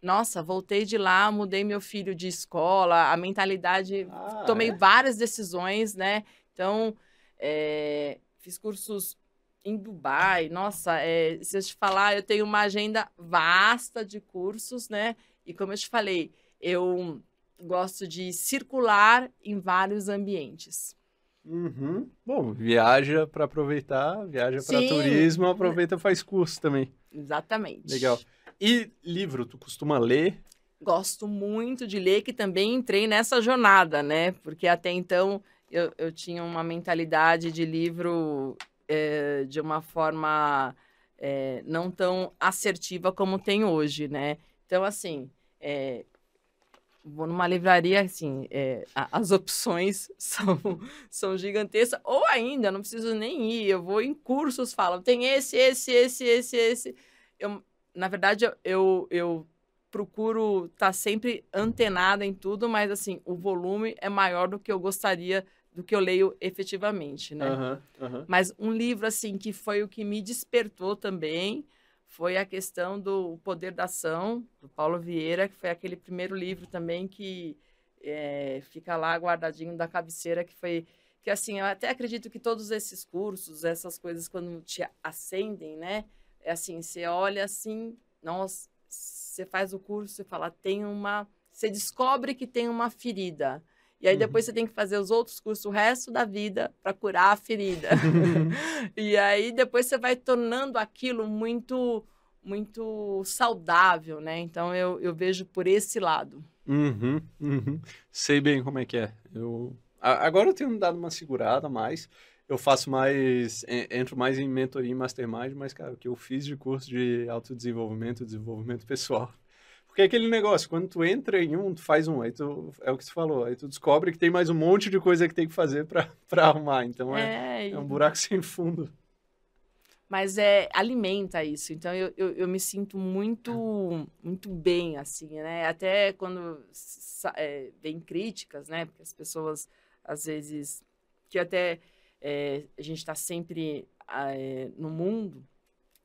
Nossa, voltei de lá, mudei meu filho de escola, a mentalidade. Ah, tomei é? várias decisões, né? Então, é, fiz cursos em Dubai. Nossa, é, se eu te falar, eu tenho uma agenda vasta de cursos, né? E como eu te falei, eu gosto de circular em vários ambientes. Uhum. Bom, viaja para aproveitar, viaja para turismo, aproveita faz curso também. Exatamente. Legal. E livro, tu costuma ler? Gosto muito de ler, que também entrei nessa jornada, né? Porque até então eu, eu tinha uma mentalidade de livro é, de uma forma é, não tão assertiva como tem hoje, né? Então, assim, é, vou numa livraria, assim, é, as opções [LAUGHS] são, são gigantescas, ou ainda, não preciso nem ir, eu vou em cursos, falam, tem esse, esse, esse, esse, esse. Eu, na verdade, eu, eu, procuro estar tá sempre antenada em tudo, mas, assim, o volume é maior do que eu gostaria do que eu leio efetivamente, né? Aham, aham. Mas um livro, assim, que foi o que me despertou também, foi a questão do Poder da Ação, do Paulo Vieira, que foi aquele primeiro livro também que é, fica lá guardadinho da cabeceira, que foi... Que, assim, eu até acredito que todos esses cursos, essas coisas, quando te acendem, né? É assim, você olha assim, nossa, você faz o curso, você fala, tem uma... Você descobre que tem uma ferida. E aí depois Uhum. você tem que fazer os outros cursos o resto da vida para curar a ferida. [LAUGHS] [LAUGHS] e aí depois você vai tornando aquilo muito muito saudável, né? Então eu, eu vejo por esse lado. Uhum, uhum. Sei bem como é que é. Eu agora eu tenho dado uma segurada mais. Eu faço mais, en- entro mais em mentoria e mastermind, mas cara, o que eu fiz de curso de autodesenvolvimento, desenvolvimento pessoal. Porque é aquele negócio, quando tu entra em um, tu faz um, aí tu, é o que você falou, aí tu descobre que tem mais um monte de coisa que tem que fazer pra [LAUGHS] arrumar. Então é, É, é um buraco sem fundo. mas é alimenta isso. Então eu, eu, eu me sinto muito muito bem assim, né? Até quando é, vem críticas, né? Porque as pessoas às vezes que até é, a gente está sempre ah, é, no mundo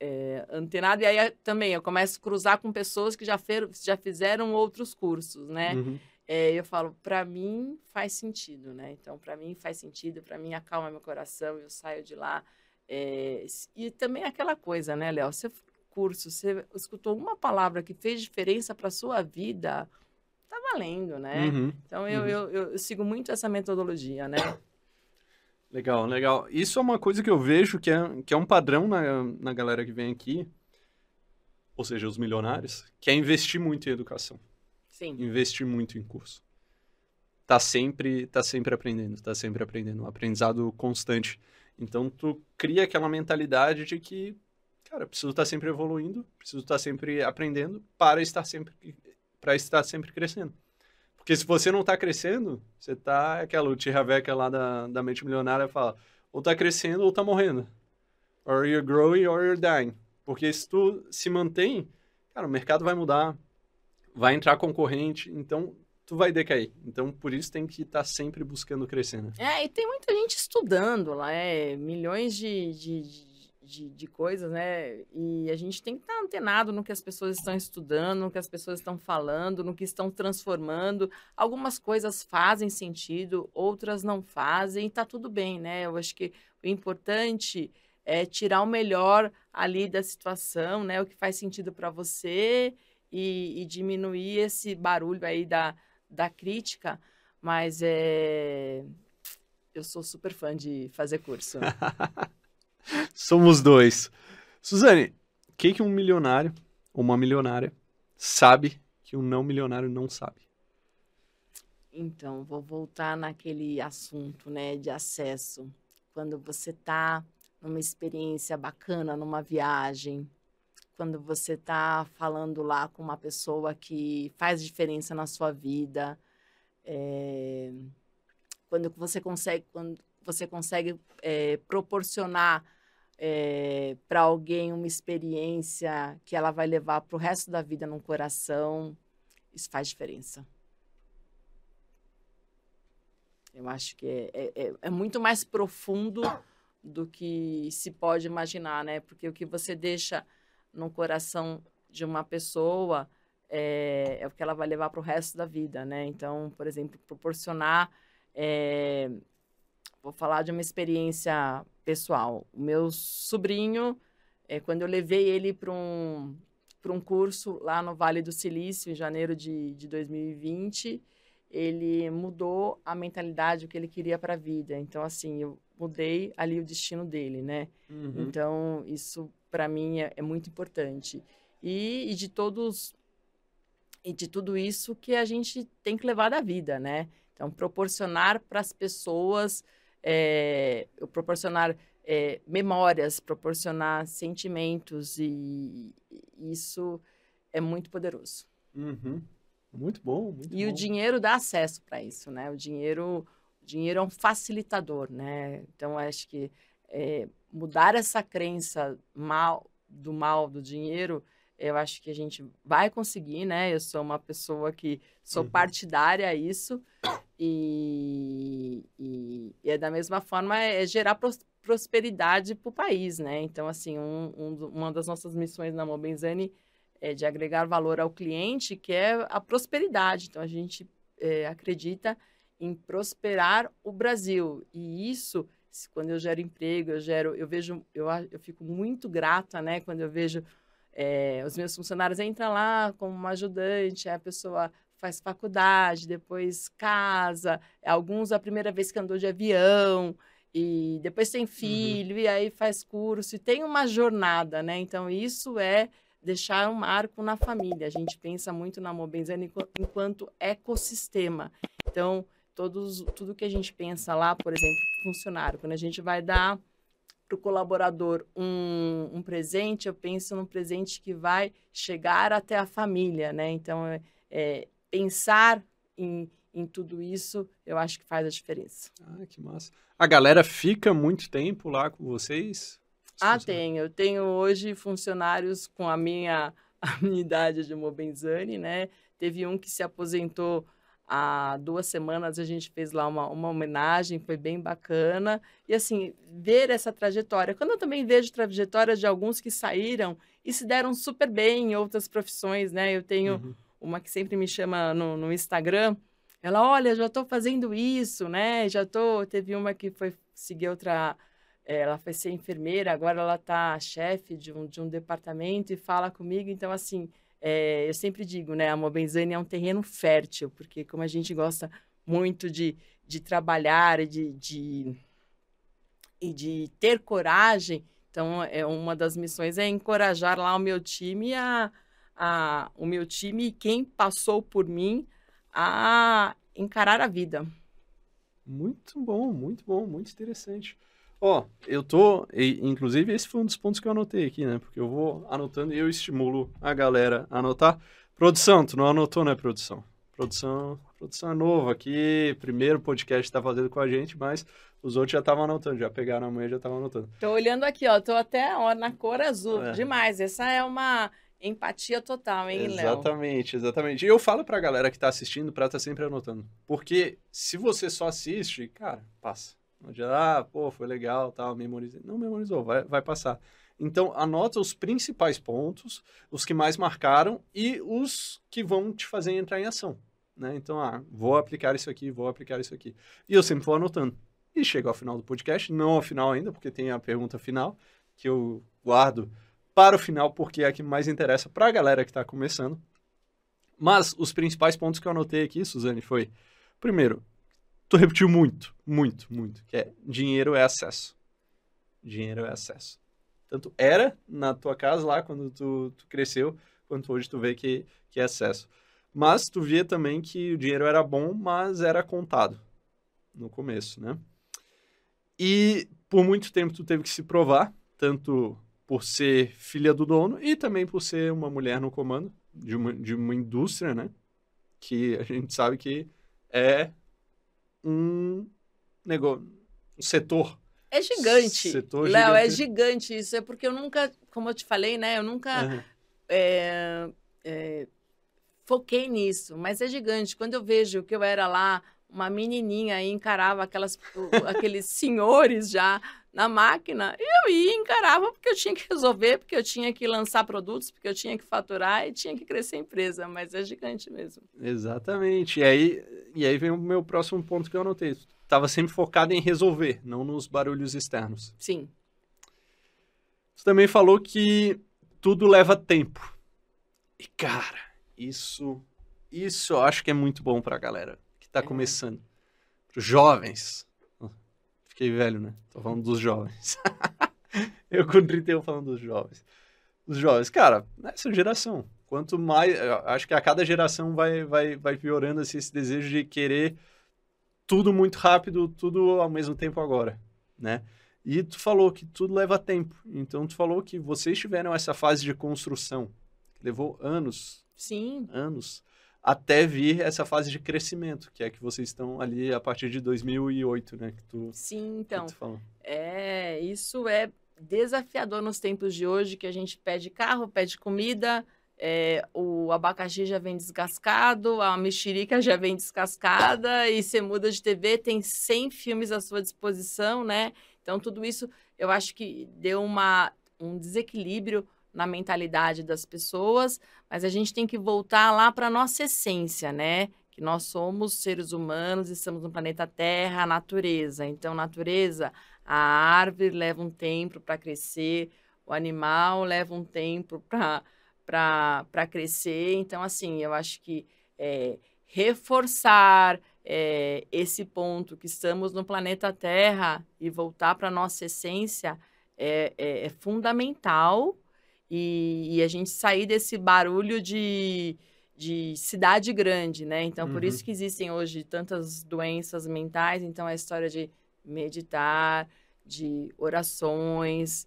é, antenado e aí é, também eu começo a cruzar com pessoas que já, fer, já fizeram outros cursos, né? Uhum. É, eu falo, para mim faz sentido, né? Então, para mim faz sentido, para mim acalma meu coração, eu saio de lá. é, e também aquela coisa, né, Léo? Você curso, você escutou uma palavra que fez diferença para sua vida, tá valendo, né? Uhum. Então, eu, Uhum. eu, eu, eu sigo muito essa metodologia, né? Legal, legal. Isso é uma coisa que eu vejo que é, que é um padrão na, na galera que vem aqui, ou seja, os milionários, que é investir muito em educação, Sim. investir muito em curso. Tá sempre, tá sempre aprendendo, tá sempre aprendendo, um aprendizado constante. Então tu cria aquela mentalidade de que, cara, preciso estar sempre evoluindo, preciso estar sempre aprendendo para estar sempre para estar sempre crescendo. Porque se você não está crescendo, você tá aquela o Tihaveca lá da, da mente milionária fala, ou tá crescendo ou tá morrendo. Or you're growing or you're dying. Porque se tu se mantém, cara, o mercado vai mudar, vai entrar concorrente, então tu vai decair. Então por isso tem que estar sempre buscando crescer, né? É, e tem muita gente estudando lá, é, milhões de, de, de, de coisas, né? E a gente tem que estar antenado no que as pessoas estão estudando, no que as pessoas estão falando, no que estão transformando. Algumas coisas fazem sentido, outras não fazem, e tá tudo bem, né? Eu acho que o importante é tirar o melhor ali da situação, né? O que faz sentido para você e, e diminuir esse barulho aí da, da crítica, mas é eu sou super fã de fazer curso. [LAUGHS] Somos dois. Suzane, o que, que um milionário ou uma milionária sabe que um não milionário não sabe? Então, vou voltar naquele assunto, né, de acesso. Quando você tá numa experiência bacana, numa viagem, quando você tá falando lá com uma pessoa que faz diferença na sua vida, é, quando você consegue, quando você consegue é, proporcionar para alguém uma experiência que ela vai levar para o resto da vida no coração, isso faz diferença. Eu acho que é, é, é muito mais profundo do que se pode imaginar, né? Porque o que você deixa no coração de uma pessoa é, é o que ela vai levar para o resto da vida, né? Então, por exemplo, proporcionar. É, vou falar de uma experiência pessoal. O meu sobrinho, é, quando eu levei ele para um, um curso lá no Vale do Silício, em janeiro de, de 2020, ele mudou a mentalidade, o que ele queria para a vida. Então, assim, eu mudei ali o destino dele, né? Uhum. Então, isso para mim é, é, muito importante. E, e, de todos e de tudo isso que a gente tem que levar da vida, né? Então, proporcionar para as pessoas, é, proporcionar é, memórias, proporcionar sentimentos e, e isso é muito poderoso. Uhum. Muito bom. Muito e bom. o dinheiro dá acesso para isso, né? O dinheiro, o dinheiro é um facilitador, né? Então acho que é, mudar essa crença mal do mal do dinheiro, eu acho que a gente vai conseguir, né? Eu sou uma pessoa que sou Uhum. partidária a isso E, e, e, é da mesma forma é gerar pros, prosperidade para o país, né? Então, assim, um, um, uma das nossas missões na Mobenzani é de agregar valor ao cliente, que é a prosperidade. Então, a gente é, acredita em prosperar o Brasil. E isso, quando eu gero emprego, eu gero, eu vejo, eu, eu fico muito grata, né? Quando eu vejo é, os meus funcionários entram lá como uma ajudante, a pessoa faz faculdade, depois casa, alguns a primeira vez que andou de avião, e depois tem uhum. filho, uhum. e aí faz curso, e tem uma jornada, né? Então, isso é deixar um marco na família. A gente pensa muito na Mobenzana enquanto ecossistema. Então, todos, tudo que a gente pensa lá, por exemplo, funcionário, quando a gente vai dar para o colaborador um, um presente, eu penso num presente que vai chegar até a família, né? Então, é, é pensar em, em tudo isso, eu acho que faz a diferença. Ah, que massa. A galera fica muito tempo lá com vocês? Ah, tenho. Eu tenho hoje funcionários com a minha, [LAUGHS] a minha idade de Mobenzani, né? Teve um que se aposentou há duas semanas, a gente fez lá uma, uma homenagem, foi bem bacana. E, assim, ver essa trajetória. Quando eu também vejo trajetórias de alguns que saíram e se deram super bem em outras profissões, né? Eu tenho... Uhum uma que sempre me chama no, no Instagram, ela, olha, já estou fazendo isso, né? Já tô. Teve uma que foi seguir outra. É, ela foi ser enfermeira, agora ela está chefe de um, de um departamento e fala comigo. Então, assim, é, eu sempre digo, né? A Mobenzani é um terreno fértil, porque como a gente gosta muito de, de trabalhar e de, de, e de ter coragem, então é uma das missões é encorajar lá o meu time a a, o meu time e quem passou por mim a encarar a vida. Muito bom, muito bom, muito interessante. Ó, eu tô, e, inclusive esse foi um dos pontos que eu anotei aqui, né? Porque eu vou anotando e eu estimulo a galera a anotar. Produção, tu não anotou, né, produção? Produção, produção é nova aqui, primeiro podcast tá fazendo com a gente, mas os outros já estavam anotando, já pegaram a manhã, já estavam anotando. Tô olhando aqui, ó, tô até ó, na cor azul, é. demais. Essa é uma Empatia total, hein, Léo? Exatamente, exatamente. E eu falo pra galera que tá assistindo pra estar tá sempre anotando. Porque se você só assiste, cara, passa. Adianta, ah, pô, foi legal, tal, memorizei. Não memorizou, vai, vai passar. Então, anota os principais pontos, os que mais marcaram e os que vão te fazer entrar em ação. Né? Então, ah, vou aplicar isso aqui, vou aplicar isso aqui. E eu sempre vou anotando. E chega ao final do podcast, não ao final ainda, porque tem a pergunta final, que eu guardo para o final, porque é a que mais interessa para a galera que está começando. Mas os principais pontos que eu anotei aqui, Suzane, foi: primeiro, tu repetiu muito, muito, muito, que é dinheiro é acesso. Dinheiro é acesso. Tanto era na tua casa lá quando tu, tu cresceu, quanto hoje tu vê que, que é acesso. Mas tu via também que o dinheiro era bom, mas era contado no começo, né? E por muito tempo tu teve que se provar, tanto por ser filha do dono e também por ser uma mulher no comando de uma, de uma indústria, né? Que a gente sabe que é um negócio, um setor. É gigante. Setor Léo, é gigante isso. É porque eu nunca, como eu te falei, né? Eu nunca uhum. é, é, foquei nisso, mas é gigante. Quando eu vejo que eu era lá uma menininha e encarava aquelas, aqueles senhores já na máquina, eu ia e encarava porque eu tinha que resolver, porque eu tinha que lançar produtos, porque eu tinha que faturar e tinha que crescer a empresa, mas é gigante mesmo. Exatamente. E aí, e aí vem o meu próximo ponto que eu anotei. Estava sempre focado em resolver, não nos barulhos externos. Sim. Você também falou que tudo leva tempo. E cara, isso isso eu acho que é muito bom para a galera que está é. começando. Para os jovens Fiquei velho, né? Tô falando dos jovens. [LAUGHS] eu com 31 falando dos jovens. Os jovens, cara, nessa geração. Quanto mais. Acho que a cada geração vai, vai, vai piorando assim, esse desejo de querer tudo muito rápido, tudo ao mesmo tempo agora, né? E tu falou que tudo leva tempo. Então tu falou que vocês tiveram essa fase de construção. Que levou anos. Sim. Anos até vir essa fase de crescimento, que é que vocês estão ali a partir de 2008, né? Que tu, Sim, então. É, isso é desafiador nos tempos de hoje, que a gente pede carro, pede comida, é, o abacaxi já vem descascado, a mexerica já vem descascada, e você muda de TV, tem 100 filmes à sua disposição, né? Então, tudo isso eu acho que deu uma, um desequilíbrio na mentalidade das pessoas, mas a gente tem que voltar lá para a nossa essência, né? Que nós somos seres humanos, estamos no planeta Terra, a natureza. Então, natureza, a árvore leva um tempo para crescer, o animal leva um tempo [LAUGHS] para crescer. Então, assim, eu acho que é, reforçar é, esse ponto que estamos no planeta Terra e voltar para a nossa essência é, é, é fundamental e, e, a gente sair desse barulho de, de cidade grande, né? Então, uhum. por isso que existem hoje tantas doenças mentais. Então, a história de meditar, de orações,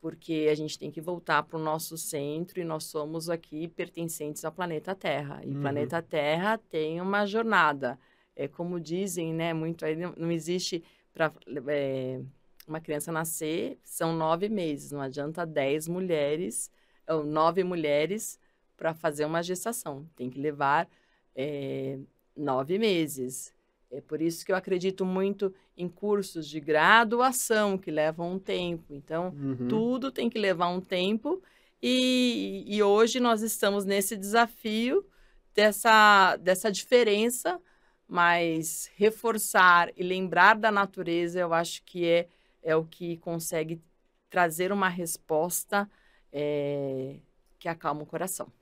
porque a gente tem que voltar para o nosso centro e nós somos aqui pertencentes ao planeta Terra. E o uhum. planeta Terra tem uma jornada. É como dizem, né? Muito aí não, não existe para é, uma criança nascer são nove meses. Não adianta dez mulheres ou nove mulheres para fazer uma gestação. Tem que levar é, nove meses. É por isso que eu acredito muito em cursos de graduação que levam um tempo. Então, uhum. tudo tem que levar um tempo. E, e hoje nós estamos nesse desafio dessa, dessa diferença, mas reforçar e lembrar da natureza, eu acho que é, é o que consegue trazer uma resposta é, que acalma o coração.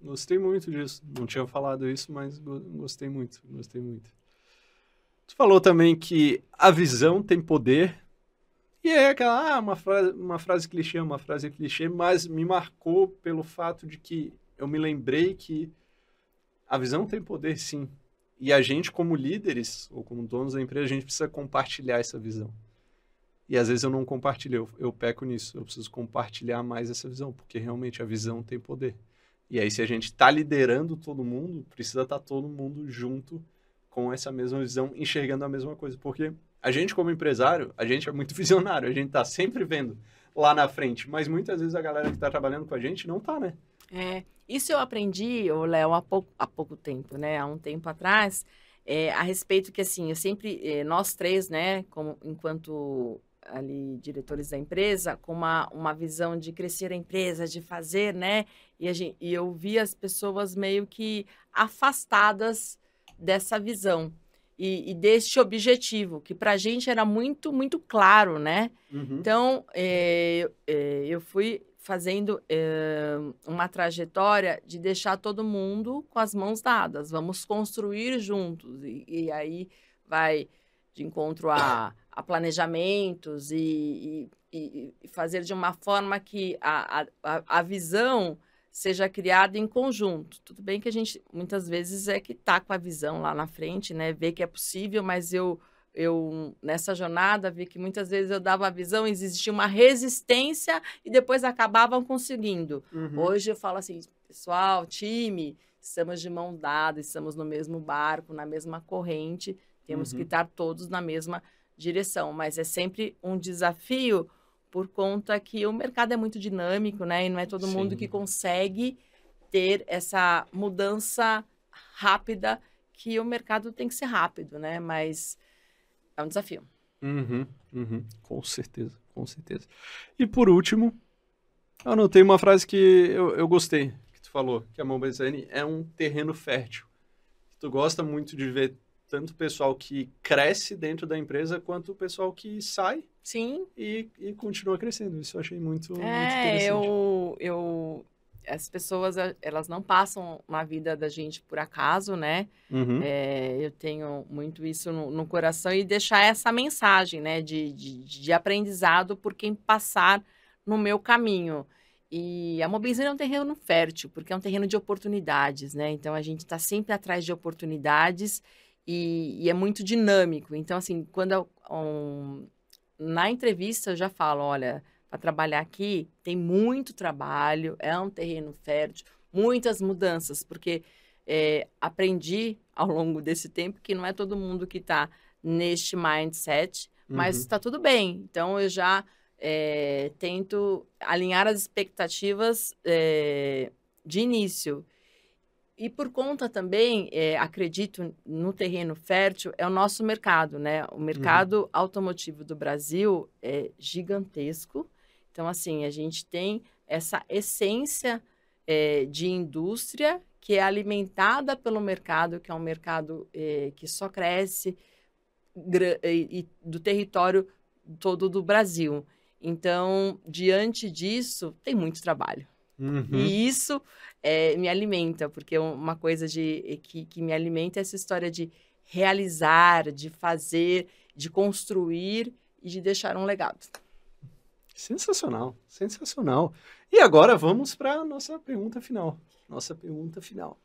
Gostei muito disso. Não tinha falado isso, mas gostei muito. Gostei muito. Tu falou também que a visão tem poder. E é aquela, ah, uma frase, uma frase clichê, uma frase clichê, mas me marcou pelo fato de que eu me lembrei que a visão tem poder sim. E a gente, como líderes, ou como donos da empresa, a gente precisa compartilhar essa visão. E às vezes eu não compartilho, eu, eu peco nisso. Eu preciso compartilhar mais essa visão, porque realmente a visão tem poder. E aí, se a gente está liderando todo mundo, precisa estar tá todo mundo junto com essa mesma visão, enxergando a mesma coisa. Porque a gente, como empresário, a gente é muito [LAUGHS] visionário, a gente está sempre vendo lá na frente, mas muitas vezes a galera que está trabalhando com a gente não está, né? É, isso eu aprendi, Léo, há pouco, há pouco tempo, né? Há um tempo atrás, é, a respeito que, assim, eu sempre, é, nós três, né, como, enquanto ali diretores da empresa, com uma, uma visão de crescer a empresa, de fazer, né? E, a gente, e eu vi as pessoas meio que afastadas dessa visão e, e deste objetivo, que para a gente era muito, muito claro, né? Uhum. Então, é, é, eu fui fazendo é, uma trajetória de deixar todo mundo com as mãos dadas. Vamos construir juntos. E, e aí vai de encontro a, a planejamentos e, e, e, fazer de uma forma que a, a, a visão seja criada em conjunto. Tudo bem que a gente muitas vezes é que está com a visão lá na frente, né? Vê que é possível, mas eu eu nessa jornada vi que muitas vezes eu dava a visão, existia uma resistência e depois acabavam conseguindo. Uhum. Hoje eu falo assim, pessoal, time, estamos de mão dada, estamos no mesmo barco, na mesma corrente, temos uhum. que estar todos na mesma direção, mas é sempre um desafio por conta que o mercado é muito dinâmico, né? E não é todo Sim. mundo que consegue ter essa mudança rápida, que o mercado tem que ser rápido, né? Mas é um desafio. Uhum, uhum. Com certeza, com certeza. E por último, eu anotei uma frase que eu, eu gostei, que tu falou, que a Mobilizane é um terreno fértil. Tu gosta muito de ver tanto o pessoal que cresce dentro da empresa quanto o pessoal que sai Sim. E, e continua crescendo. Isso eu achei muito, é, muito interessante. Eu, eu, as pessoas, elas não passam na vida da gente por acaso, né? Uhum. É, eu tenho muito isso no, no, coração e deixar essa mensagem, né? De, de, de aprendizado por quem passar no meu caminho. E a mobilização é um terreno fértil, porque é um terreno de oportunidades, né? Então, a gente está sempre atrás de oportunidades e, e, é muito dinâmico. Então, assim, quando um, na entrevista eu já falo, olha, para trabalhar aqui tem muito trabalho, é um terreno fértil, muitas mudanças, porque é, aprendi ao longo desse tempo que não é todo mundo que está neste mindset, mas está uhum. tudo bem. Então eu já é, tento alinhar as expectativas é, de início. E por conta também, é, acredito, no terreno fértil, é o nosso mercado, né? O mercado uhum. automotivo do Brasil é gigantesco. Então, assim, a gente tem essa essência é, de indústria que é alimentada pelo mercado, que é um mercado é, que só cresce e, e do território todo do Brasil. Então, diante disso, tem muito trabalho. Uhum. E isso é, me alimenta, porque uma coisa de, que, que me alimenta é essa história de realizar, de fazer, de construir e de deixar um legado. Sensacional, sensacional. E agora vamos para a nossa pergunta final. Nossa pergunta final.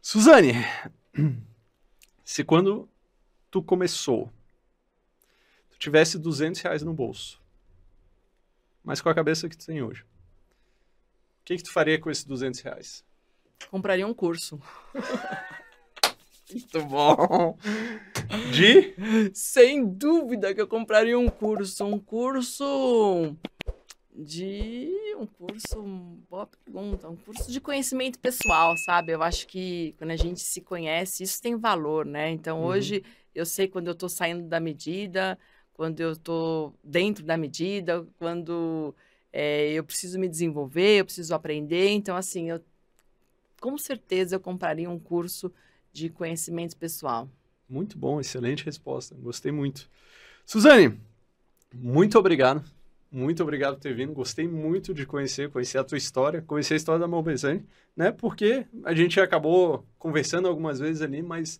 Suzane, [CLEARS THROAT] se quando tu começou, tu tivesse 200 reais no bolso, mas com a cabeça que tu tem hoje, o que, que tu faria com esses 200 reais? Compraria um curso. Muito bom. De? Sem dúvida que eu compraria um curso. Um curso de. Um curso. Boa pergunta. Um curso de conhecimento pessoal, sabe? Eu acho que quando a gente se conhece, isso tem valor, né? Então uhum. hoje eu sei quando eu estou saindo da medida, quando eu estou dentro da medida, quando é, eu preciso me desenvolver, eu preciso aprender. Então, assim, eu com certeza eu compraria um curso de conhecimento pessoal. Muito bom, excelente resposta. Gostei muito. Suzane, muito obrigado. Muito obrigado por ter vindo. Gostei muito de conhecer, conhecer a tua história, conhecer a história da Malbezane, né? Porque a gente acabou conversando algumas vezes ali, mas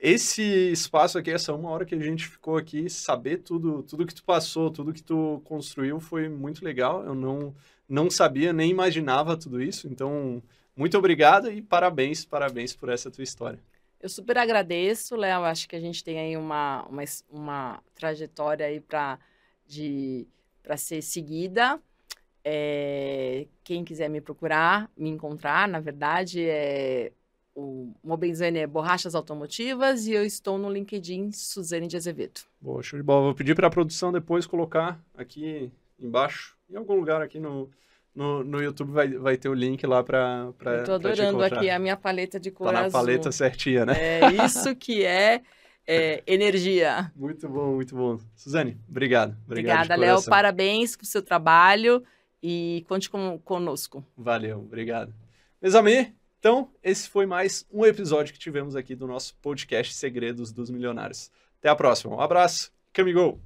esse espaço aqui, essa uma hora que a gente ficou aqui, saber tudo, tudo que tu passou, tudo que tu construiu foi muito legal. Eu não, não sabia, nem imaginava tudo isso. Então, muito obrigado e parabéns, parabéns por essa tua história. Eu super agradeço, Léo. Acho que a gente tem aí uma, uma, uma trajetória aí para ser seguida. É, quem quiser me procurar, me encontrar, na verdade, é o Mobenzane é Borrachas Automotivas e eu estou no LinkedIn Suzane de Azevedo. Boa, show de bola. Vou pedir para a produção depois colocar aqui embaixo, em algum lugar aqui no, no, no YouTube vai, vai ter o link lá para para Estou adorando aqui a minha paleta de cor tá na paleta certinha, né? É isso que é, é [LAUGHS] energia. Muito bom, muito bom. Suzane, obrigado. Obrigada, Léo. Parabéns pelo seu trabalho e conte com, conosco. Valeu, obrigado. Meus amigos, então, esse foi mais um episódio que tivemos aqui do nosso podcast Segredos dos Milionários. Até a próxima. Um abraço. Camigol!